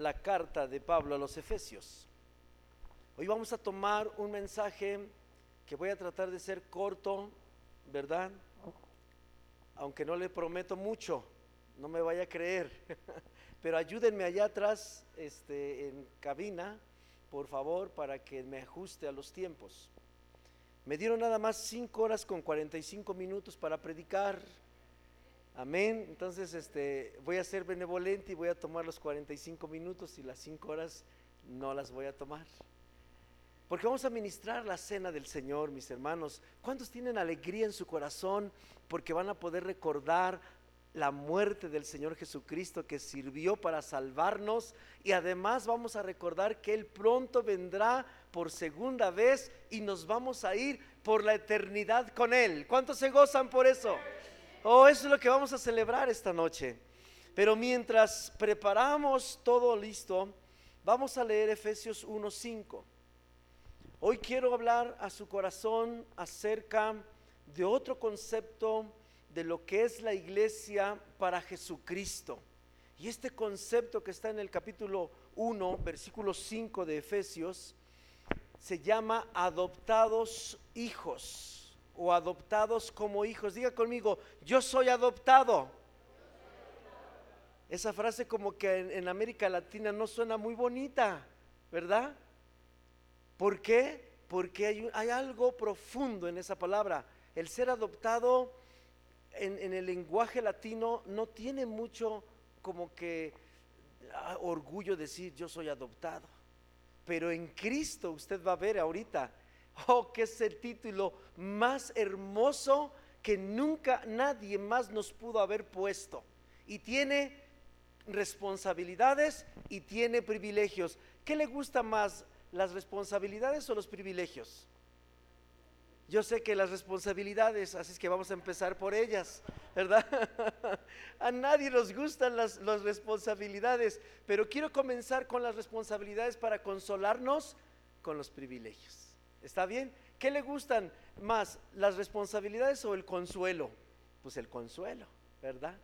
la carta de Pablo a los Efesios. Hoy vamos a tomar un mensaje que voy a tratar de ser corto, ¿verdad? Aunque no le prometo mucho, no me vaya a creer. Pero ayúdenme allá atrás, este, en cabina, por favor, para que me ajuste a los tiempos. Me dieron nada más 5 horas con 45 minutos para predicar. Amén. Entonces, este, voy a ser benevolente y voy a tomar los 45 minutos y las 5 horas no las voy a tomar. Porque vamos a ministrar la cena del Señor, mis hermanos. ¿Cuántos tienen alegría en su corazón porque van a poder recordar la muerte del Señor Jesucristo que sirvió para salvarnos y además vamos a recordar que Él pronto vendrá por segunda vez y nos vamos a ir por la eternidad con Él. ¿Cuántos se gozan por eso? Oh, eso es lo que vamos a celebrar esta noche. Pero mientras preparamos todo listo, vamos a leer Efesios 1.5. Hoy quiero hablar a su corazón acerca de otro concepto de lo que es la iglesia para Jesucristo. Y este concepto que está en el capítulo 1, versículo 5 de Efesios, se llama adoptados hijos o adoptados como hijos. Diga conmigo, yo soy adoptado. Esa frase como que en, América Latina no suena muy bonita, ¿verdad? ¿Por qué? Porque hay, hay algo profundo en esa palabra. El ser adoptado en, el lenguaje latino no tiene mucho como que ah, orgullo decir yo soy adoptado. Pero en Cristo usted va a ver ahorita, oh, que es el título más hermoso que nunca nadie más nos pudo haber puesto. Y tiene responsabilidades y tiene privilegios. ¿Qué le gusta más, las responsabilidades o los privilegios? Yo sé que las responsabilidades, así es que vamos a empezar por ellas, ¿verdad? a nadie nos gustan las, las, responsabilidades, pero quiero comenzar con las responsabilidades para consolarnos con los privilegios. ¿Está bien? ¿Qué le gustan más, las responsabilidades o el consuelo? Pues el consuelo, ¿verdad?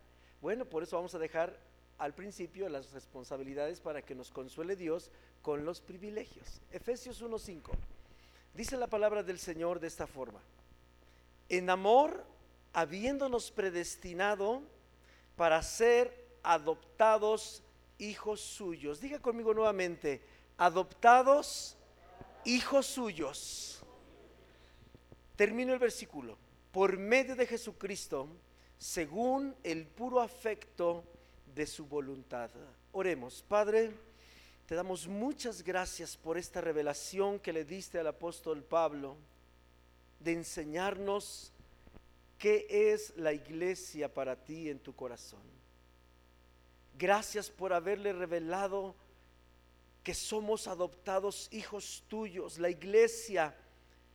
Bueno, por eso vamos a dejar al principio las responsabilidades para que nos consuele Dios con los privilegios. Efesios 1.5. Dice la palabra del Señor de esta forma. En amor, habiéndonos predestinado para ser adoptados hijos suyos. Diga conmigo nuevamente, adoptados hijos suyos. Termino el versículo. Por medio de Jesucristo, según el puro afecto de su voluntad. Oremos, Padre. Te damos muchas gracias por esta revelación que le diste al apóstol Pablo de enseñarnos qué es la iglesia para ti en tu corazón. Gracias por haberle revelado que somos adoptados hijos tuyos. La iglesia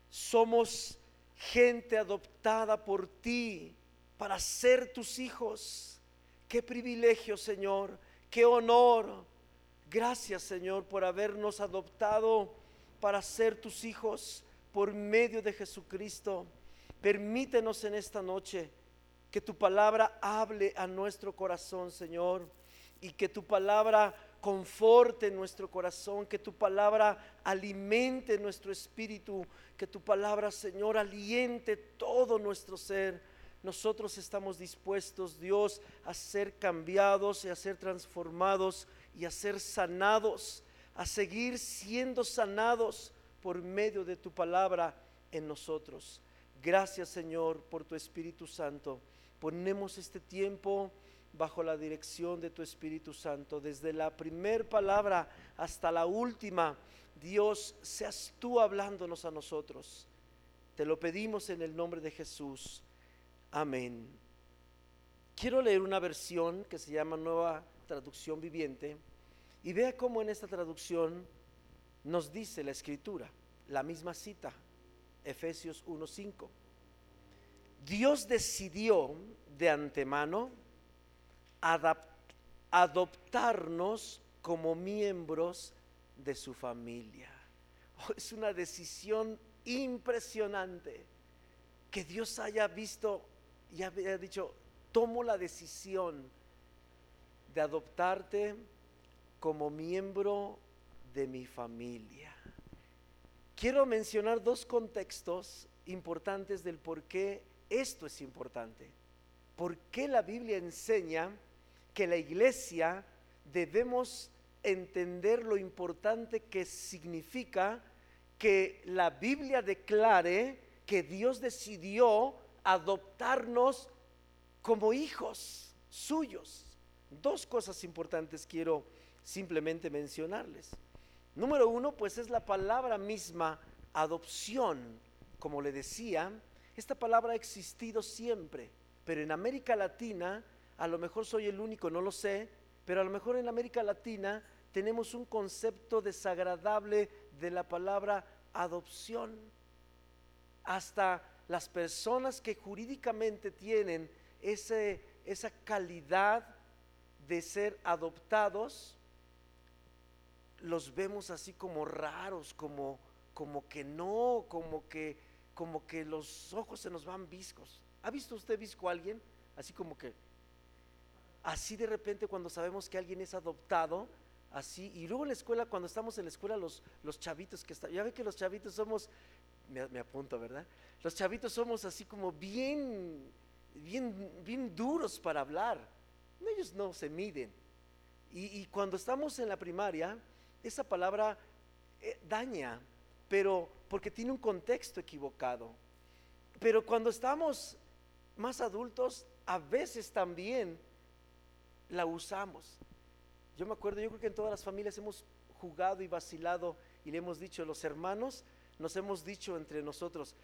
somos gente adoptada por ti para ser tus hijos. Qué privilegio, Señor. Qué honor Gracias Señor por habernos adoptado para ser tus hijos por medio de Jesucristo. Permítenos en esta noche que tu palabra hable a nuestro corazón, Señor, y que tu palabra conforte nuestro corazón, que tu palabra alimente nuestro espíritu, que tu palabra, Señor, aliente todo nuestro ser. Nosotros estamos dispuestos, Dios, a ser cambiados y a ser transformados y a ser sanados, a seguir siendo sanados por medio de tu palabra en nosotros. Gracias Señor por tu Espíritu Santo. Ponemos este tiempo bajo la dirección de tu Espíritu Santo, desde la primer palabra hasta la última. Dios, seas tú hablándonos a nosotros. Te lo pedimos en el nombre de Jesús. Amén. Quiero leer una versión que se llama Nueva traducción viviente, y vea cómo en esta traducción nos dice la escritura, la misma cita, Efesios 1.5. Dios decidió de antemano adoptarnos como miembros de su familia. Es una decisión impresionante que Dios haya visto y haya dicho, tomo la decisión de adoptarte como miembro de mi familia. Quiero mencionar dos contextos importantes del por qué esto es importante. ¿Por qué la Biblia enseña que la iglesia debemos entender lo importante que significa que la Biblia declare que Dios decidió adoptarnos como hijos suyos. Dos cosas importantes quiero simplemente mencionarles. Número uno, pues es la palabra misma adopción. Como le decía, esta palabra ha existido siempre, pero en América Latina, a lo mejor soy el único, no lo sé, pero a lo mejor en América Latina tenemos un concepto desagradable de la palabra adopción. Hasta las personas que jurídicamente tienen ese, esa calidad de ser adoptados, los vemos así como raros, como, como que no, como que, como que los ojos se nos van viscos. ¿Ha visto usted visco a alguien? Así como que, así de repente cuando sabemos que alguien es adoptado, así, y luego en la escuela, cuando estamos en la escuela, los, los chavitos que están, ya ve que los chavitos somos, me, apunto, ¿verdad? Los chavitos somos así como bien, bien, bien duros para hablar. Ellos no se miden. Y, y cuando estamos en la primaria, esa palabra eh, daña, pero porque tiene un contexto equivocado. Pero cuando estamos más adultos, a veces también la usamos. Yo me acuerdo, yo creo que en todas las familias hemos jugado y vacilado y le hemos dicho, los hermanos, nos hemos dicho entre nosotros,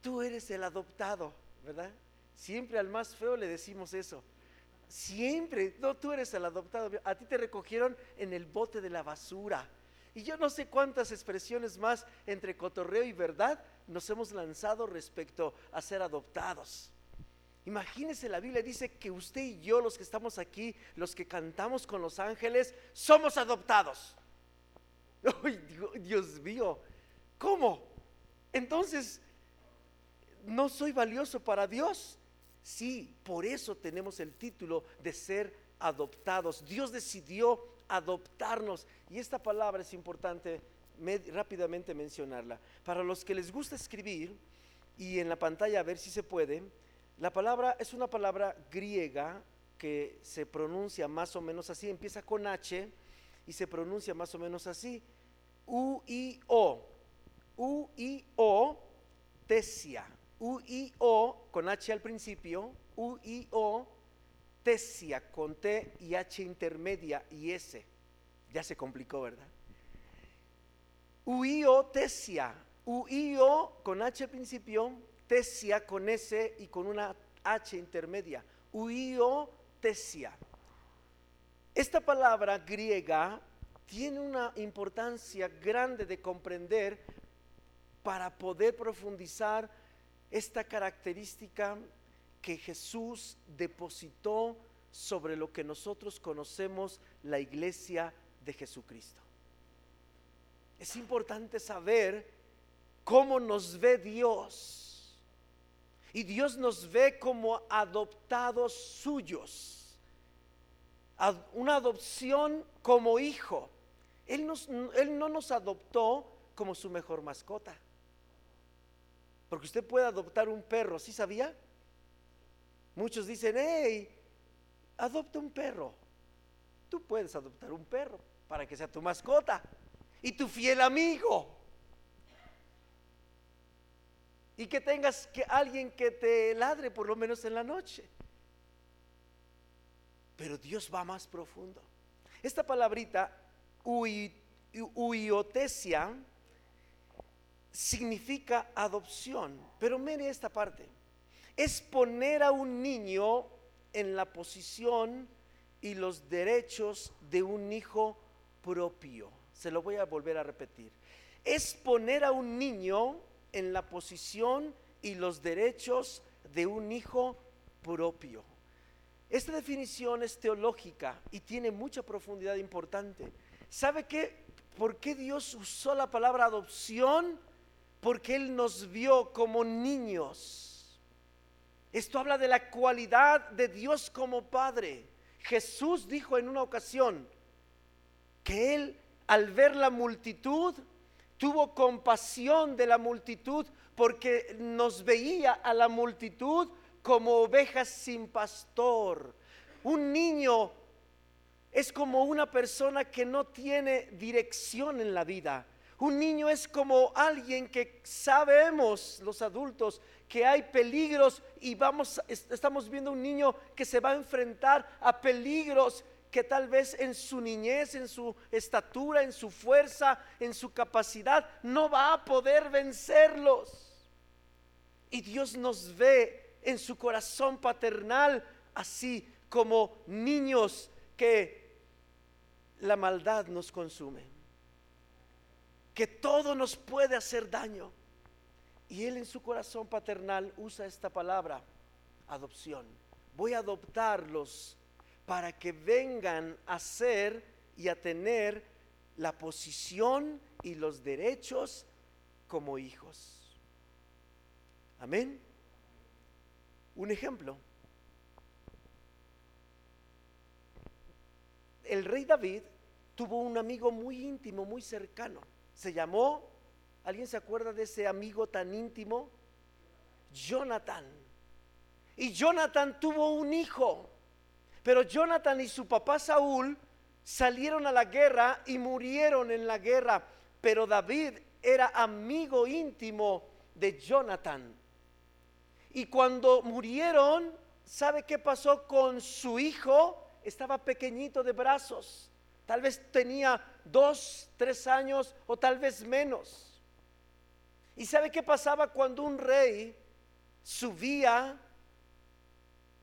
tú eres el adoptado, ¿verdad? Siempre al más feo le decimos eso. Siempre, no, tú eres el adoptado. A ti te recogieron en el bote de la basura. Y yo no sé cuántas expresiones más entre cotorreo y verdad nos hemos lanzado respecto a ser adoptados. Imagínese, la Biblia dice que usted y yo, los que estamos aquí, los que cantamos con los ángeles, somos adoptados. Dios mío, ¿cómo? Entonces, ¿no soy valioso para Dios? Sí, por eso tenemos el título de ser adoptados. Dios decidió adoptarnos. Y esta palabra es importante rápidamente mencionarla. Para los que les gusta escribir, y en la pantalla a ver si se puede, la palabra es una palabra griega que se pronuncia más o menos así, empieza con H y se pronuncia más o menos así. U-I-O. U-I-O, tesia. U-I-O con H al principio, U-I-O, tesia con T y H intermedia y S. Ya se complicó, ¿verdad? U-I-O, tesia. U-I-O con H al principio, tesia con S y con una H intermedia. U-I-O, tesia. Esta palabra griega tiene una importancia grande de comprender para poder profundizar esta característica que Jesús depositó sobre lo que nosotros conocemos la iglesia de Jesucristo. Es importante saber cómo nos ve Dios. Y Dios nos ve como adoptados suyos. Una adopción como hijo. Él, no nos adoptó como su mejor mascota. Porque usted puede adoptar un perro, ¿sí sabía? Muchos dicen, hey, adopta un perro. Tú puedes adoptar un perro para que sea tu mascota y tu fiel amigo. Y que tengas que alguien que te ladre por lo menos en la noche. Pero Dios va más profundo. Esta palabrita, uiotesia, significa adopción. Pero mire esta parte. Es poner a un niño en la posición y los derechos de un hijo propio. Se lo voy a volver a repetir. Es poner a un niño en la posición y los derechos de un hijo propio. Esta definición es teológica y tiene mucha profundidad importante. ¿Sabe qué? ¿Por qué Dios usó la palabra adopción? porque Él nos vio como niños. Esto habla de la cualidad de Dios como Padre. Jesús dijo en una ocasión, que él al ver la multitud tuvo compasión de la multitud porque nos veía a la multitud como ovejas sin pastor. Un niño es como una persona que no tiene dirección en la vida. Un niño es como alguien que sabemos los adultos que hay peligros y vamos estamos viendo un niño que se va a enfrentar a peligros que tal vez en su niñez, en su estatura, en su fuerza, en su capacidad no va a poder vencerlos. Y Dios nos ve en su corazón paternal así como niños que la maldad nos consume, que todo nos puede hacer daño. Y Él en su corazón paternal usa esta palabra, adopción. Voy a adoptarlos para que vengan a ser y a tener la posición y los derechos como hijos. Amén. Un ejemplo. El rey David tuvo un amigo muy íntimo, muy cercano. Se llamó, ¿alguien se acuerda de ese amigo tan íntimo? Jonathan. Y Jonathan tuvo un hijo. Pero Jonathan y su papá Saúl salieron a la guerra y murieron en la guerra. Pero David era amigo íntimo de Jonathan. Y cuando murieron, ¿sabe qué pasó con su hijo? Estaba pequeñito de brazos. Tal vez tenía dos, tres años o tal vez menos. ¿Y sabe qué pasaba cuando un rey subía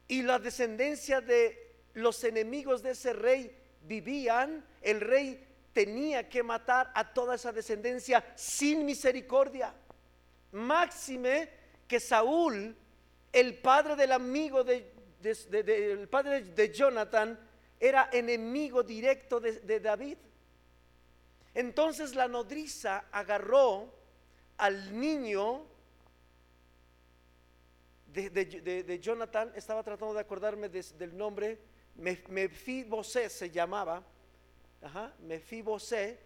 y la descendencia de los enemigos de ese rey vivían? El rey tenía que matar a toda esa descendencia sin misericordia. Máxime que Saúl, el padre del amigo de, el padre de Jonathan, era enemigo directo de, David. Entonces la nodriza agarró al niño de, Jonathan, estaba tratando de acordarme del nombre, Mefibosé se llamaba, ajá, Mefibosé,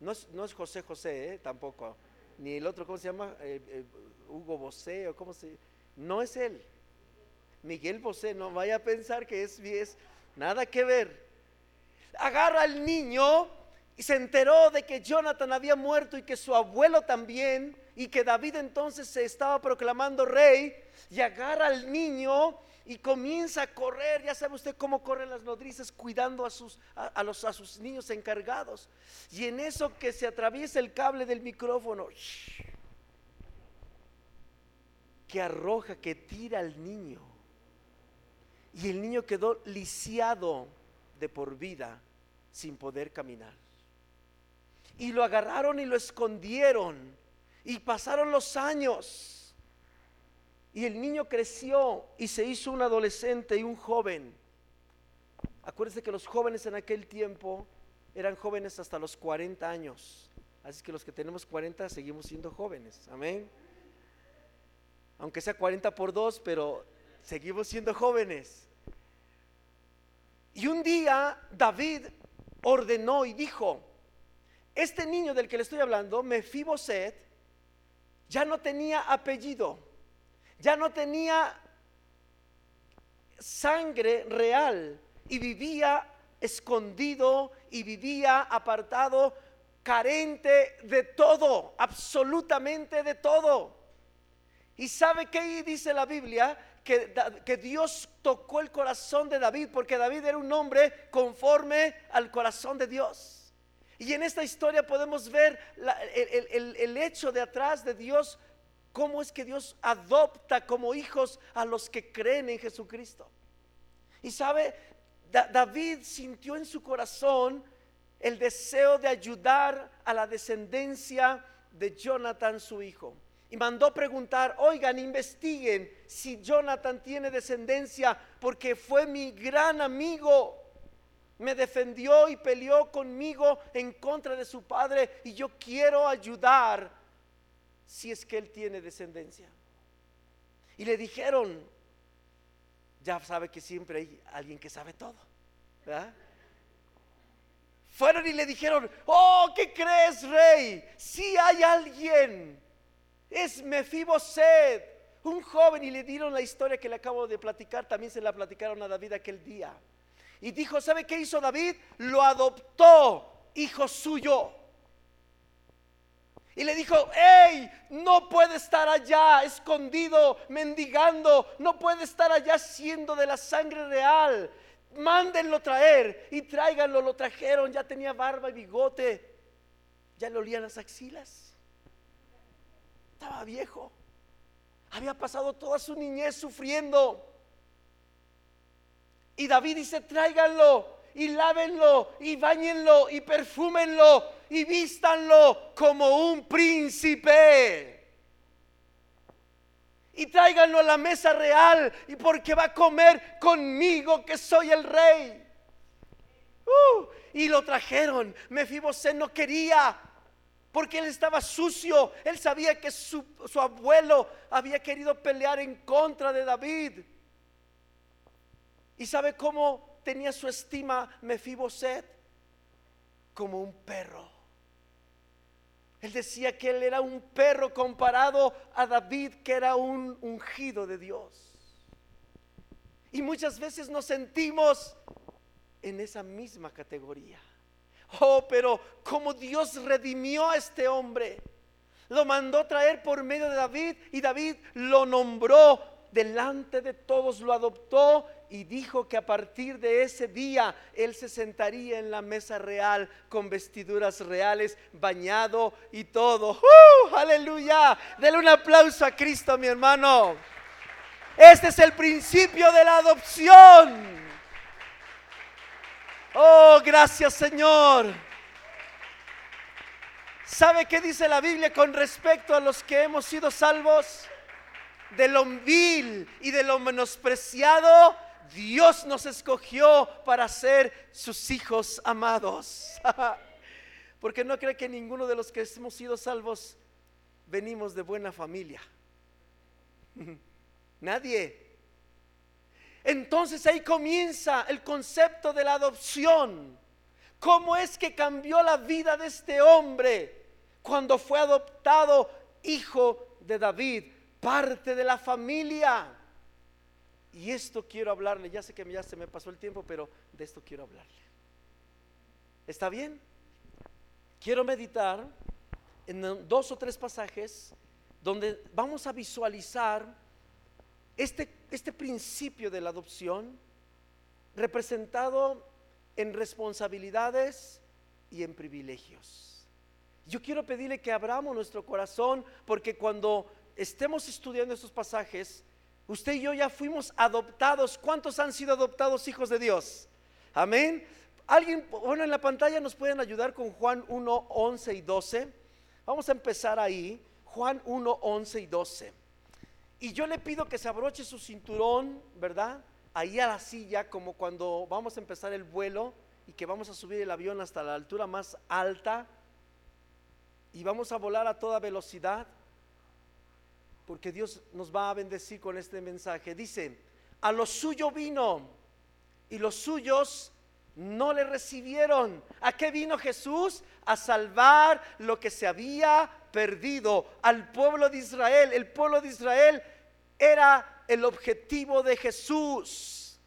no es, no es José José, eh, tampoco, ni el otro, ¿cómo se llama? Eh, eh, Hugo Bosé, o cómo se no es él. Miguel Bosé, no vaya a pensar que es, es nada que ver. Agarra al niño y se enteró de que Jonathan había muerto y que su abuelo también y que David entonces se estaba proclamando rey y agarra al niño y comienza a correr, ya sabe usted cómo corren las nodrizas cuidando a sus, a, los, a sus niños encargados. Y en eso que se atraviesa el cable del micrófono, que arroja, que tira al niño. Y el niño quedó lisiado de por vida sin poder caminar. Y lo agarraron y lo escondieron. Y pasaron los años. Y el niño creció y se hizo un adolescente y un joven. Acuérdense que los jóvenes en aquel tiempo eran jóvenes hasta los 40 años. Así que los que tenemos 40 seguimos siendo jóvenes. Amén aunque sea 40 por 2, pero seguimos siendo jóvenes. Y un día David ordenó y dijo, este niño del que le estoy hablando, Mefiboset, ya no tenía apellido, ya no tenía sangre real y vivía escondido y vivía apartado, carente de todo, absolutamente de todo. ¿Y sabe qué dice la Biblia? Que, que, Dios tocó el corazón de David, porque David era un hombre conforme al corazón de Dios. Y en esta historia podemos ver el, hecho de atrás de Dios, cómo es que Dios adopta como hijos a los que creen en Jesucristo. Y sabe, David sintió en su corazón el deseo de ayudar a la descendencia de Jonathan, su hijo y mandó preguntar, oigan, investiguen si Jonathan tiene descendencia, porque fue mi gran amigo. Me defendió y peleó conmigo en contra de su padre y yo quiero ayudar si es que él tiene descendencia. Y le dijeron, ya sabe que siempre hay alguien que sabe todo, fueron y le dijeron, oh, ¿qué crees, rey? Si hay alguien, es Mefiboset, un joven, y le dieron la historia que le acabo de platicar, también se la platicaron a David aquel día. Y dijo, ¿sabe qué hizo David? Lo adoptó, hijo suyo. Y le dijo, hey, no puede estar allá escondido, mendigando, no puede estar allá siendo de la sangre real. Mándenlo traer y tráiganlo, lo trajeron, ya tenía barba y bigote, ya le olían las axilas. Estaba viejo, había pasado toda su niñez sufriendo. Y David dice, tráiganlo y lávenlo y bañenlo y perfúmenlo y vístanlo como un príncipe. Y tráiganlo a la mesa real y porque va a comer conmigo que soy el rey. Uh, y lo trajeron. Mefibosé no quería porque él estaba sucio. Él sabía que su, su abuelo había querido pelear en contra de David. ¿Y sabe cómo tenía su estima Mefiboset? Como un perro. Él decía que él era un perro comparado a David, que era un ungido de Dios. Y muchas veces nos sentimos en esa misma categoría. Oh, pero como Dios redimió a este hombre, lo mandó traer por medio de David y David lo nombró delante de todos, lo adoptó y dijo que a partir de ese día él se sentaría en la mesa real con vestiduras reales, bañado y todo. ¡Uh! Aleluya. Dele un aplauso a Cristo, mi hermano. Este es el principio de la adopción. Oh, gracias Señor. ¿Sabe qué dice la Biblia con respecto a los que hemos sido salvos? De lo vil y de lo menospreciado Dios nos escogió para ser sus hijos amados. Porque no cree que ninguno de los que hemos sido salvos venimos de buena familia. Nadie. Entonces ahí comienza el concepto de la adopción. ¿Cómo es que cambió la vida de este hombre cuando fue adoptado hijo de David, parte de la familia? Y esto quiero hablarle, ya sé que ya se me pasó el tiempo, pero de esto quiero hablarle. ¿Está bien? Quiero meditar en dos o tres pasajes donde vamos a visualizar este, este principio de la adopción representado en responsabilidades y en privilegios. Yo quiero pedirle que abramos nuestro corazón porque cuando estemos estudiando estos pasajes, Usted y yo ya fuimos adoptados. ¿Cuántos han sido adoptados hijos de Dios? Amén. Alguien, bueno, en la pantalla nos pueden ayudar con Juan 1, 11 y 12. Vamos a empezar ahí. Juan 1, 11 y 12. Y yo le pido que se abroche su cinturón, ¿verdad? Ahí a la silla, como cuando vamos a empezar el vuelo y que vamos a subir el avión hasta la altura más alta y vamos a volar a toda velocidad porque Dios nos va a bendecir con este mensaje. Dice, a lo suyo vino y los suyos no le recibieron. ¿A qué vino Jesús? A salvar lo que se había perdido al pueblo de Israel. El pueblo de Israel era el objetivo de Jesús.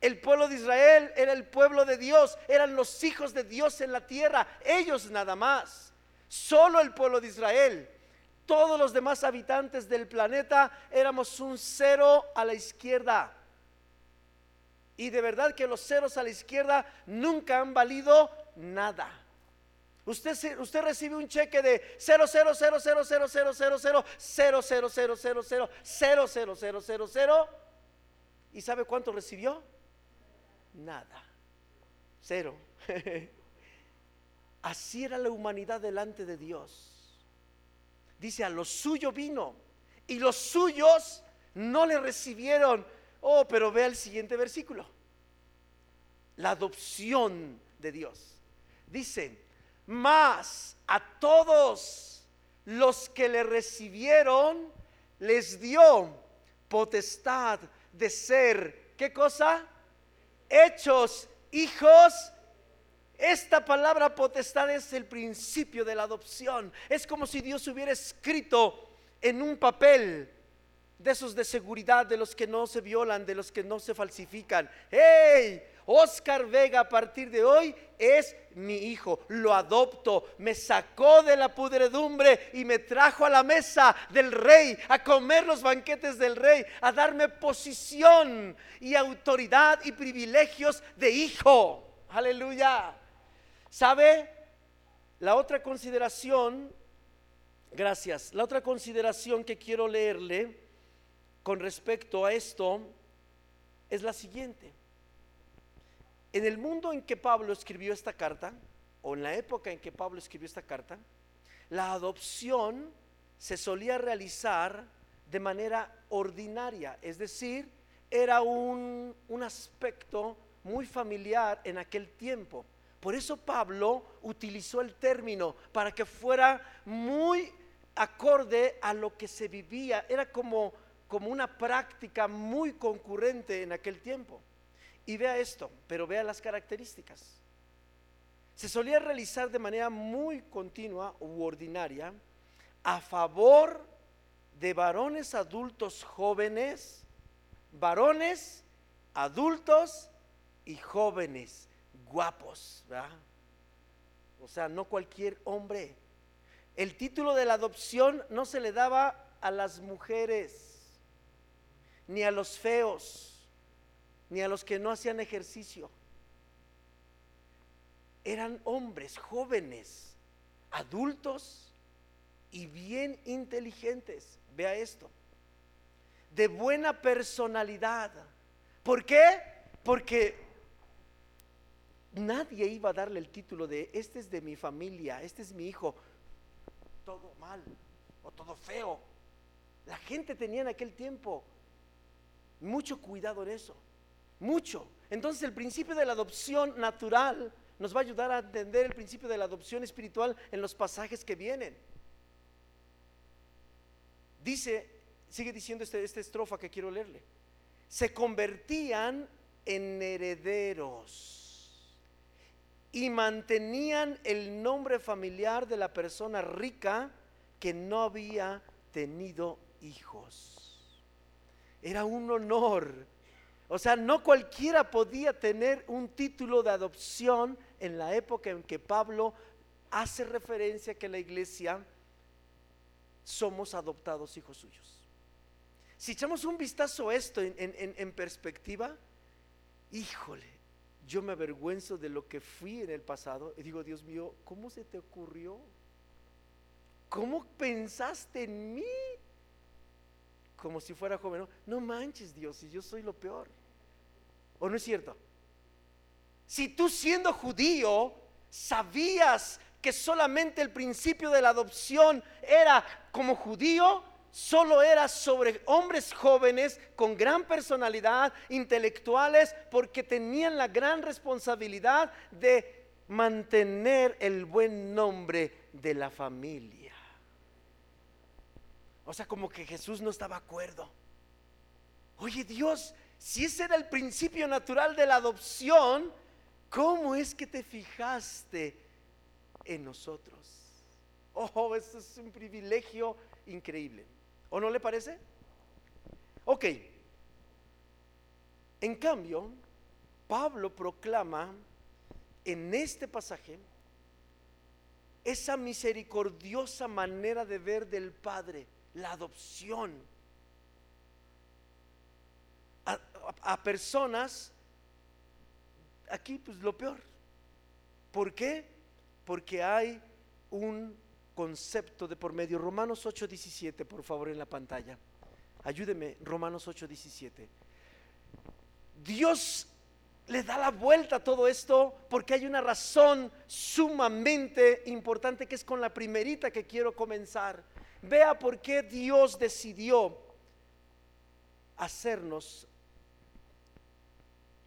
El pueblo de Israel era el pueblo de Dios, eran los hijos de Dios en la tierra, ellos nada más. Solo el pueblo de Israel todos los demás habitantes del planeta éramos un cero a la izquierda. Y de verdad que los ceros a la izquierda nunca han valido nada. Usted, usted recibe un cheque de 0, 0, 0, 0, 0, 0, 0, 0, 0, 0, 0, 0, 0, 0, 0, 0, 0, 0. ¿Y sabe cuánto recibió? Nada. Cero. Así era la humanidad delante de Dios dice, a lo suyo vino y los suyos no le recibieron. Oh, pero vea el siguiente versículo. La adopción de Dios. Dice, más a todos los que le recibieron, les dio potestad de ser, ¿qué cosa? Hechos hijos. Esta palabra potestad es el principio de la adopción. Es como si Dios hubiera escrito en un papel de esos de seguridad, de los que no se violan, de los que no se falsifican. ¡Hey! Oscar Vega a partir de hoy es mi hijo, lo adopto, me sacó de la pudredumbre y me trajo a la mesa del rey, a comer los banquetes del rey, a darme posición y autoridad y privilegios de hijo. Aleluya. ¿Sabe? La otra consideración, gracias, la otra consideración que quiero leerle con respecto a esto es la siguiente. En el mundo en que Pablo escribió esta carta, o en la época en que Pablo escribió esta carta, la adopción se solía realizar de manera ordinaria, es decir, era un, un aspecto muy familiar en aquel tiempo. Por eso Pablo utilizó el término para que fuera muy acorde a lo que se vivía. Era como, como una práctica muy concurrente en aquel tiempo. Y vea esto, pero vea las características. Se solía realizar de manera muy continua u ordinaria a favor de varones adultos jóvenes, varones adultos y jóvenes guapos, O sea, no cualquier hombre. El título de la adopción no se le daba a las mujeres, ni a los feos ni a los que no hacían ejercicio. Eran hombres jóvenes, adultos y bien inteligentes. Vea esto. De buena personalidad. ¿Por qué? Porque nadie iba a darle el título de este es de mi familia, este es mi hijo. Todo mal o todo feo. La gente tenía en aquel tiempo mucho cuidado en eso mucho. Entonces el principio de la adopción natural nos va a ayudar a entender el principio de la adopción espiritual en los pasajes que vienen. Dice, sigue diciendo este, esta estrofa que quiero leerle. Se convertían en herederos y mantenían el nombre familiar de la persona rica que no había tenido hijos. Era un honor o sea, no cualquiera podía tener un título de adopción en la época en que Pablo hace referencia que la iglesia somos adoptados hijos suyos. Si echamos un vistazo a esto en, perspectiva, híjole, yo me avergüenzo de lo que fui en el pasado y digo, Dios mío, ¿cómo se te ocurrió? ¿Cómo pensaste en mí? como si fuera joven. No, no manches Dios, si yo soy lo peor. ¿O no es cierto? Si tú siendo judío sabías que solamente el principio de la adopción era como judío, solo era sobre hombres jóvenes con gran personalidad, intelectuales, porque tenían la gran responsabilidad de mantener el buen nombre de la familia. O sea, como que Jesús no estaba de acuerdo. Oye Dios, si ese era el principio natural de la adopción, ¿cómo es que te fijaste en nosotros? Oh, eso es un privilegio increíble. ¿O no le parece? Ok. En cambio, Pablo proclama en este pasaje esa misericordiosa manera de ver del Padre la adopción a, personas, aquí pues lo peor. ¿Por qué? Porque hay un concepto de por medio. Romanos 8:17, por favor, en la pantalla. Ayúdeme, Romanos 8:17. Dios le da la vuelta a todo esto porque hay una razón sumamente importante que es con la primerita que quiero comenzar. Vea por qué Dios decidió hacernos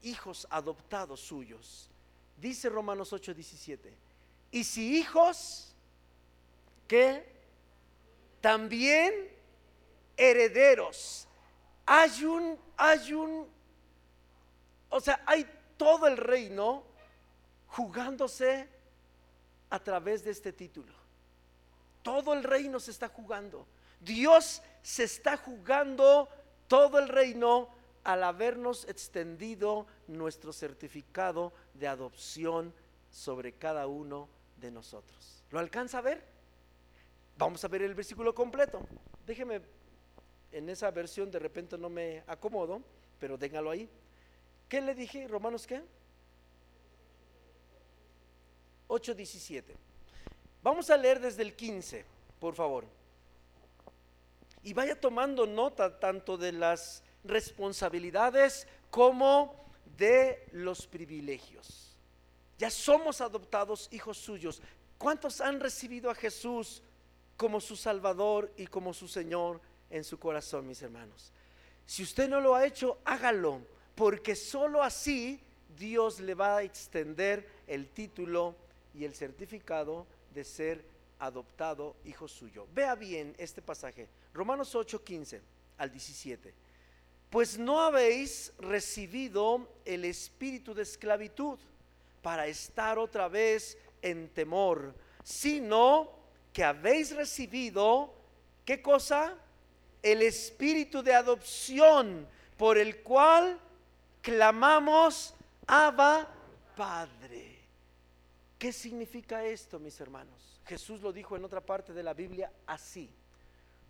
hijos adoptados suyos. Dice Romanos 8:17. Y si hijos, que también herederos. Hay un, hay un, o sea, hay todo el reino jugándose a través de este título. Todo el reino se está jugando. Dios se está jugando todo el reino al habernos extendido nuestro certificado de adopción sobre cada uno de nosotros. ¿Lo alcanza a ver? Vamos a ver el versículo completo. Déjeme, en esa versión de repente no me acomodo, pero déngalo ahí. ¿Qué le dije? ¿Romanos qué? 8.17. Vamos a leer desde el 15, por favor. Y vaya tomando nota tanto de las responsabilidades como de los privilegios. Ya somos adoptados hijos suyos. ¿Cuántos han recibido a Jesús como su Salvador y como su Señor en su corazón, mis hermanos? Si usted no lo ha hecho, hágalo, porque sólo así Dios le va a extender el título y el certificado de ser adoptado hijo suyo. Vea bien este pasaje, Romanos 8, 15 al 17. Pues no habéis recibido el espíritu de esclavitud para estar otra vez en temor, sino que habéis recibido, ¿qué cosa? El espíritu de adopción por el cual clamamos, Abba Padre. ¿Qué significa esto, mis hermanos? Jesús lo dijo en otra parte de la Biblia así.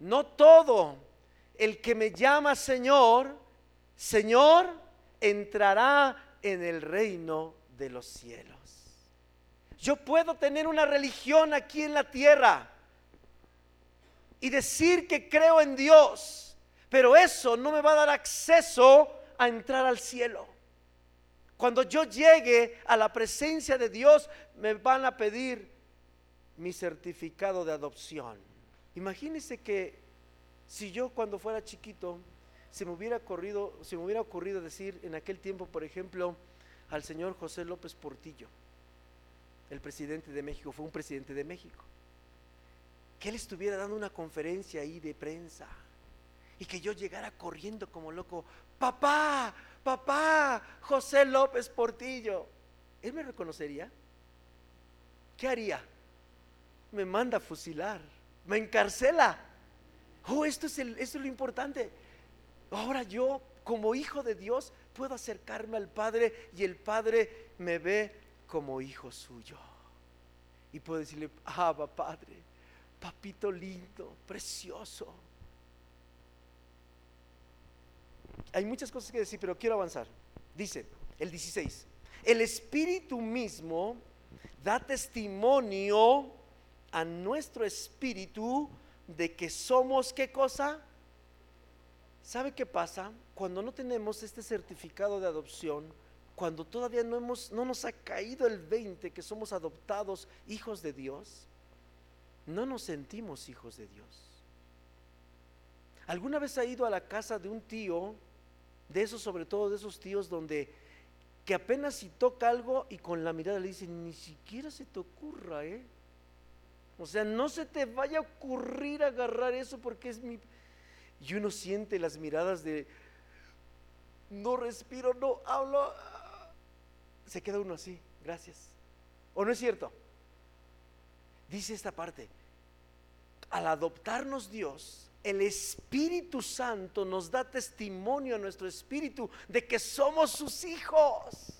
No todo el que me llama Señor, Señor, entrará en el reino de los cielos. Yo puedo tener una religión aquí en la tierra y decir que creo en Dios, pero eso no me va a dar acceso a entrar al cielo. Cuando yo llegue a la presencia de Dios, me van a pedir mi certificado de adopción. Imagínense que si yo cuando fuera chiquito se me hubiera ocurrido, se me hubiera ocurrido decir en aquel tiempo, por ejemplo, al señor José López Portillo, el presidente de México, fue un presidente de México, que él estuviera dando una conferencia ahí de prensa y que yo llegara corriendo como loco, papá, papá, José López Portillo, ¿él me reconocería? ¿Qué haría? Me manda a fusilar, me encarcela. Oh, esto es, esto es lo importante. Ahora yo, como hijo de Dios, puedo acercarme al Padre y el Padre me ve como hijo suyo. Y puedo decirle, Abba Padre, papito lindo, precioso hay muchas cosas que decir, pero quiero avanzar. Dice el 16, el Espíritu mismo da testimonio a nuestro espíritu de que somos qué cosa. ¿Sabe qué pasa? Cuando no tenemos este certificado de adopción, cuando todavía no, hemos, no nos ha caído el 20 que somos adoptados hijos de Dios, no nos sentimos hijos de Dios. ¿Alguna vez ha ido a la casa de un tío de esos, sobre todo de esos tíos donde que apenas si toca algo y con la mirada le dicen, ni siquiera se te ocurra, ¿eh? O sea, no se te vaya a ocurrir agarrar eso porque es mi... Y uno siente las miradas de, no respiro, no hablo. Se queda uno así, gracias. ¿O no es cierto? Dice esta parte, al adoptarnos Dios, el Espíritu Santo nos da testimonio a nuestro espíritu de que somos sus hijos.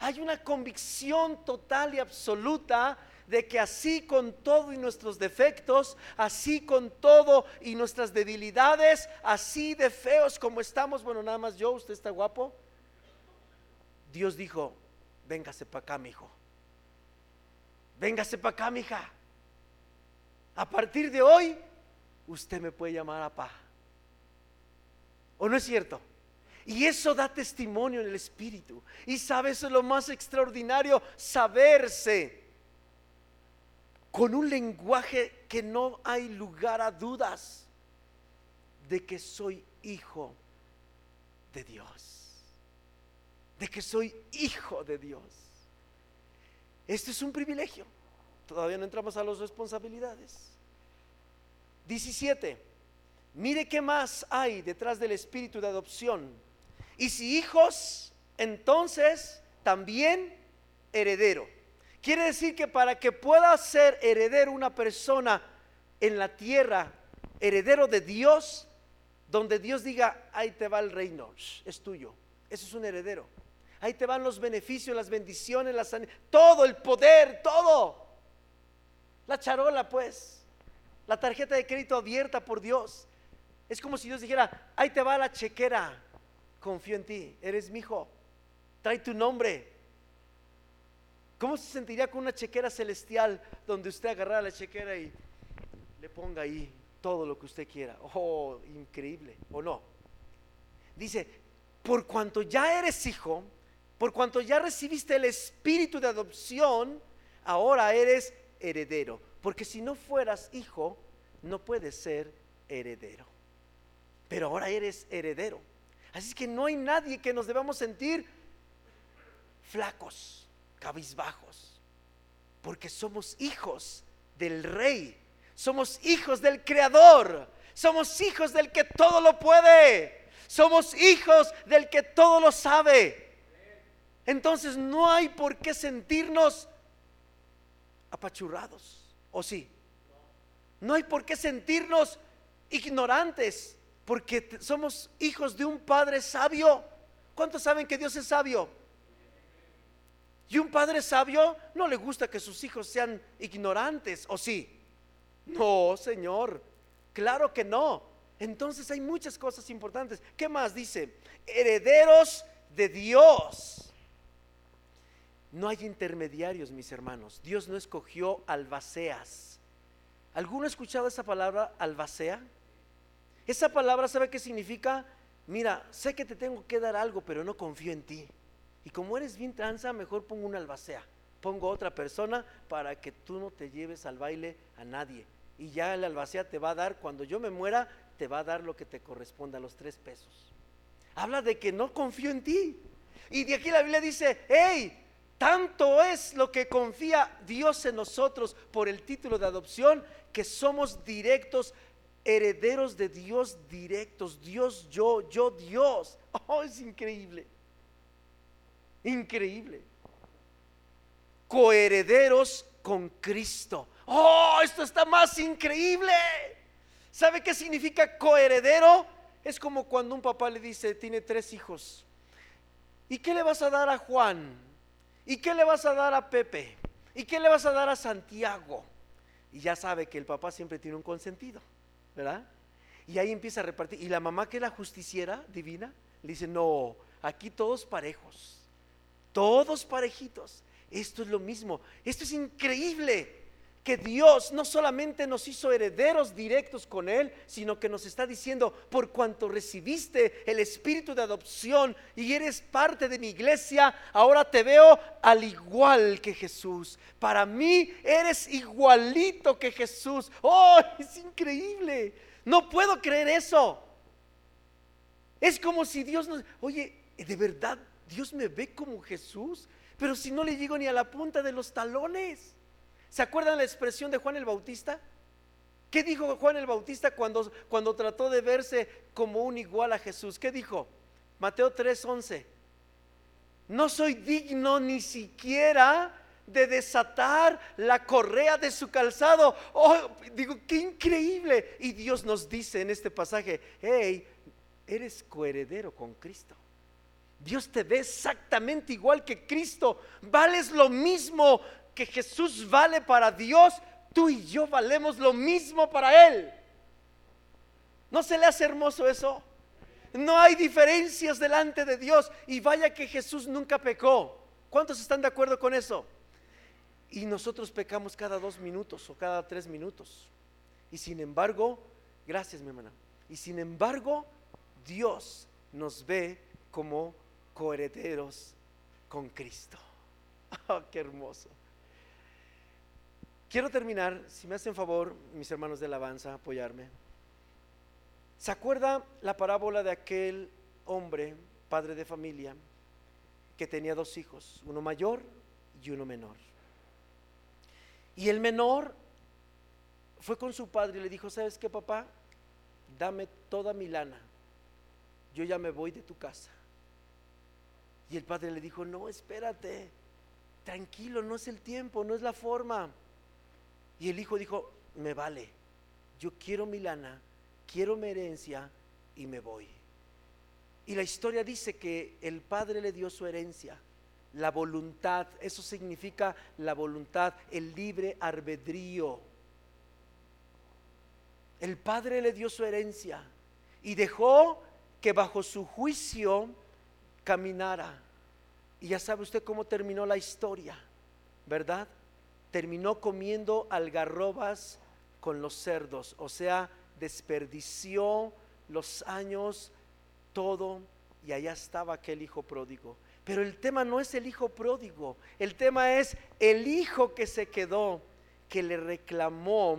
Hay una convicción total y absoluta de que así con todo y nuestros defectos, así con todo y nuestras debilidades, así de feos como estamos, bueno, nada más yo, usted está guapo. Dios dijo, véngase para acá, mi hijo. Véngase para acá, mi hija. A partir de hoy usted me puede llamar a pa. ¿O no es cierto? Y eso da testimonio en el Espíritu. Y sabe, eso es lo más extraordinario, saberse con un lenguaje que no hay lugar a dudas de que soy hijo de Dios. De que soy hijo de Dios. Este es un privilegio. Todavía no entramos a las responsabilidades. 17. Mire qué más hay detrás del espíritu de adopción. Y si hijos, entonces también heredero. Quiere decir que para que pueda ser heredero una persona en la tierra, heredero de Dios, donde Dios diga, ahí te va el reino, es tuyo. Eso es un heredero. Ahí te van los beneficios, las bendiciones, la todo el poder, todo. La charola, pues. La tarjeta de crédito abierta por Dios. Es como si Dios dijera, ahí te va la chequera. Confío en ti, eres mi hijo. Trae tu nombre. ¿Cómo se sentiría con una chequera celestial donde usted agarrara la chequera y le ponga ahí todo lo que usted quiera? Oh, increíble, ¿o no? Dice, por cuanto ya eres hijo, por cuanto ya recibiste el espíritu de adopción, ahora eres heredero. Porque si no fueras hijo, no puedes ser heredero. Pero ahora eres heredero. Así que no hay nadie que nos debamos sentir flacos, cabizbajos, porque somos hijos del rey, somos hijos del creador, somos hijos del que todo lo puede, somos hijos del que todo lo sabe. Entonces no hay por qué sentirnos apachurrados, ¿o sí? No hay por qué sentirnos ignorantes, porque somos hijos de un Padre sabio. ¿Cuántos saben que Dios es sabio? Y un padre sabio no le gusta que sus hijos sean ignorantes, ¿o sí? No, Señor, claro que no. Entonces hay muchas cosas importantes. ¿Qué más dice? Herederos de Dios. No hay intermediarios, mis hermanos. Dios no escogió albaceas. ¿Alguno ha escuchado esa palabra albacea? Esa palabra, ¿sabe qué significa? Mira, sé que te tengo que dar algo, pero no confío en ti. Y como eres bien tranza, mejor pongo una albacea. Pongo otra persona para que tú no te lleves al baile a nadie. Y ya el albacea te va a dar, cuando yo me muera, te va a dar lo que te corresponda, los tres pesos. Habla de que no confío en ti. Y de aquí la Biblia dice, hey, tanto es lo que confía Dios en nosotros por el título de adopción, que somos directos, herederos de Dios directos. Dios, yo, yo, Dios. Oh, es increíble. Increíble. Coherederos con Cristo. Oh, esto está más increíble. ¿Sabe qué significa coheredero? Es como cuando un papá le dice, tiene tres hijos. ¿Y qué le vas a dar a Juan? ¿Y qué le vas a dar a Pepe? ¿Y qué le vas a dar a Santiago? Y ya sabe que el papá siempre tiene un consentido, ¿verdad? Y ahí empieza a repartir. Y la mamá que es la justiciera divina, le dice, no, aquí todos parejos todos parejitos. Esto es lo mismo. Esto es increíble. Que Dios no solamente nos hizo herederos directos con Él, sino que nos está diciendo, por cuanto recibiste el espíritu de adopción y eres parte de mi iglesia, ahora te veo al igual que Jesús. Para mí eres igualito que Jesús. ¡Oh, es increíble! No puedo creer eso. Es como si Dios nos... Oye, ¿de verdad Dios me ve como Jesús, pero si no le llego ni a la punta de los talones. ¿Se acuerdan la expresión de Juan el Bautista? ¿Qué dijo Juan el Bautista cuando, cuando trató de verse como un igual a Jesús? ¿Qué dijo? Mateo 3:11. No soy digno ni siquiera de desatar la correa de su calzado. Oh, digo, qué increíble. Y Dios nos dice en este pasaje, hey, eres coheredero con Cristo. Dios te ve exactamente igual que Cristo. Vales lo mismo que Jesús vale para Dios. Tú y yo valemos lo mismo para Él. ¿No se le hace hermoso eso? No hay diferencias delante de Dios. Y vaya que Jesús nunca pecó. ¿Cuántos están de acuerdo con eso? Y nosotros pecamos cada dos minutos o cada tres minutos. Y sin embargo, gracias mi hermana. Y sin embargo, Dios nos ve como coherederos con Cristo. Oh, qué hermoso. Quiero terminar, si me hacen favor, mis hermanos de alabanza, apoyarme. ¿Se acuerda la parábola de aquel hombre, padre de familia, que tenía dos hijos, uno mayor y uno menor? Y el menor fue con su padre y le dijo, ¿sabes qué, papá? Dame toda mi lana. Yo ya me voy de tu casa. Y el padre le dijo, no, espérate, tranquilo, no es el tiempo, no es la forma. Y el hijo dijo, me vale, yo quiero mi lana, quiero mi herencia y me voy. Y la historia dice que el padre le dio su herencia, la voluntad, eso significa la voluntad, el libre albedrío. El padre le dio su herencia y dejó que bajo su juicio caminara. Y ya sabe usted cómo terminó la historia, ¿verdad? Terminó comiendo algarrobas con los cerdos, o sea, desperdició los años, todo, y allá estaba aquel hijo pródigo. Pero el tema no es el hijo pródigo, el tema es el hijo que se quedó, que le reclamó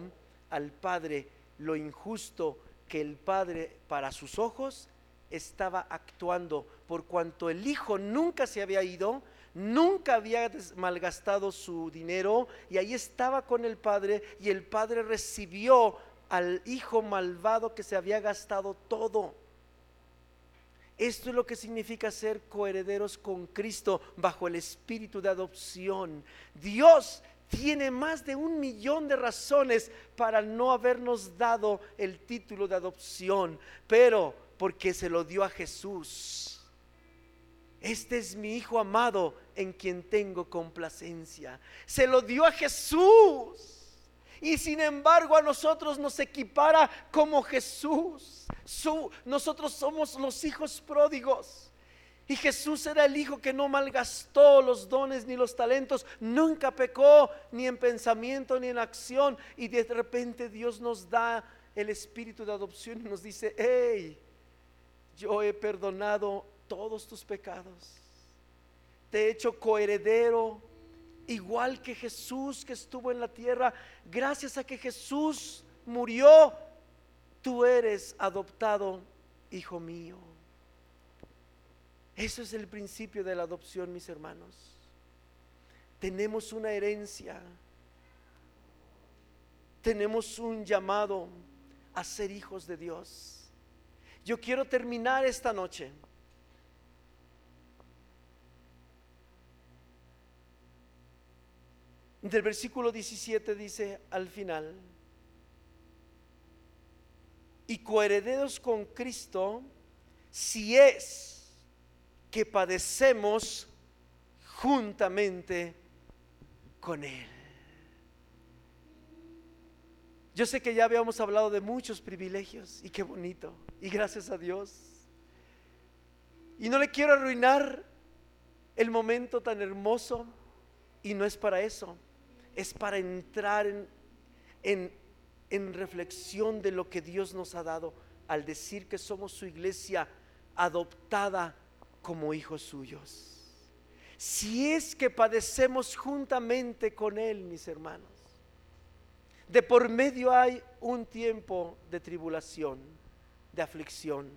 al padre lo injusto que el padre para sus ojos estaba actuando, por cuanto el hijo nunca se había ido, nunca había malgastado su dinero y ahí estaba con el padre y el padre recibió al hijo malvado que se había gastado todo. Esto es lo que significa ser coherederos con Cristo bajo el espíritu de adopción. Dios tiene más de un millón de razones para no habernos dado el título de adopción, pero porque se lo dio a Jesús. Este es mi Hijo amado en quien tengo complacencia. Se lo dio a Jesús. Y sin embargo a nosotros nos equipara como Jesús. nosotros somos los hijos pródigos. Y Jesús era el hijo que no malgastó los dones ni los talentos, nunca pecó ni en pensamiento ni en acción. Y de repente Dios nos da el espíritu de adopción y nos dice, hey, yo he perdonado todos tus pecados. Te he hecho coheredero, igual que Jesús que estuvo en la tierra. Gracias a que Jesús murió, tú eres adoptado, hijo mío. Eso es el principio de la adopción, mis hermanos. Tenemos una herencia. Tenemos un llamado a ser hijos de Dios. Yo quiero terminar esta noche. Del versículo 17 dice al final, y coherederos con Cristo, si es que padecemos juntamente con Él. Yo sé que ya habíamos hablado de muchos privilegios y qué bonito, y gracias a Dios. Y no le quiero arruinar el momento tan hermoso, y no es para eso, es para entrar en, en, en reflexión de lo que Dios nos ha dado al decir que somos su iglesia adoptada como hijos suyos. Si es que padecemos juntamente con Él, mis hermanos. De por medio hay un tiempo de tribulación, de aflicción,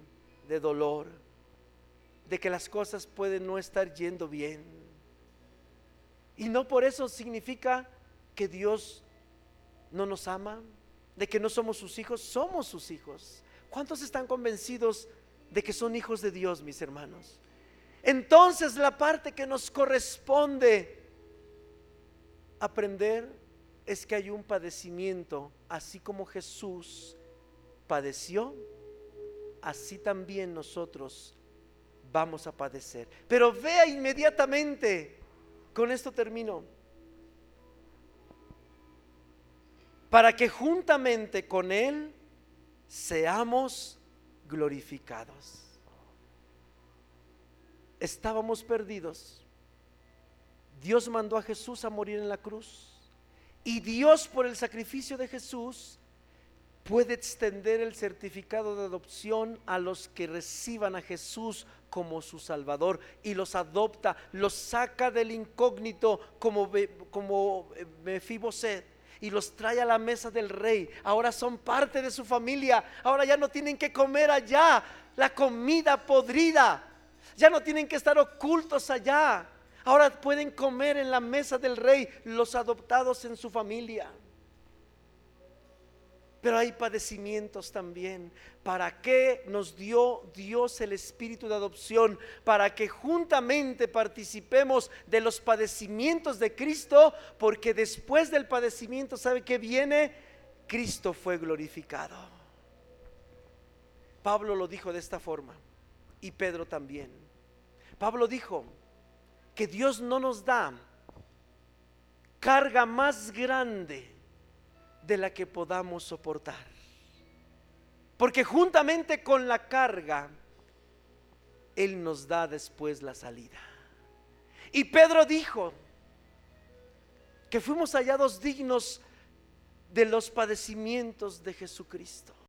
de dolor, de que las cosas pueden no estar yendo bien. Y no por eso significa que Dios no nos ama, de que no somos sus hijos, somos sus hijos. ¿Cuántos están convencidos de que son hijos de Dios, mis hermanos? Entonces la parte que nos corresponde aprender es que hay un padecimiento, así como Jesús padeció, así también nosotros vamos a padecer. Pero vea inmediatamente, con esto termino, para que juntamente con Él seamos glorificados. Estábamos perdidos, Dios mandó a Jesús a morir en la cruz. Y Dios por el sacrificio de Jesús puede extender el certificado de adopción a los que reciban a Jesús como su Salvador y los adopta, los saca del incógnito como, como eh, Mefiboset y los trae a la mesa del rey. Ahora son parte de su familia. Ahora ya no tienen que comer allá la comida podrida. Ya no tienen que estar ocultos allá. Ahora pueden comer en la mesa del rey los adoptados en su familia. Pero hay padecimientos también. ¿Para qué nos dio Dios el espíritu de adopción? Para que juntamente participemos de los padecimientos de Cristo, porque después del padecimiento, ¿sabe qué viene? Cristo fue glorificado. Pablo lo dijo de esta forma y Pedro también. Pablo dijo que Dios no nos da carga más grande de la que podamos soportar. Porque juntamente con la carga, Él nos da después la salida. Y Pedro dijo que fuimos hallados dignos de los padecimientos de Jesucristo.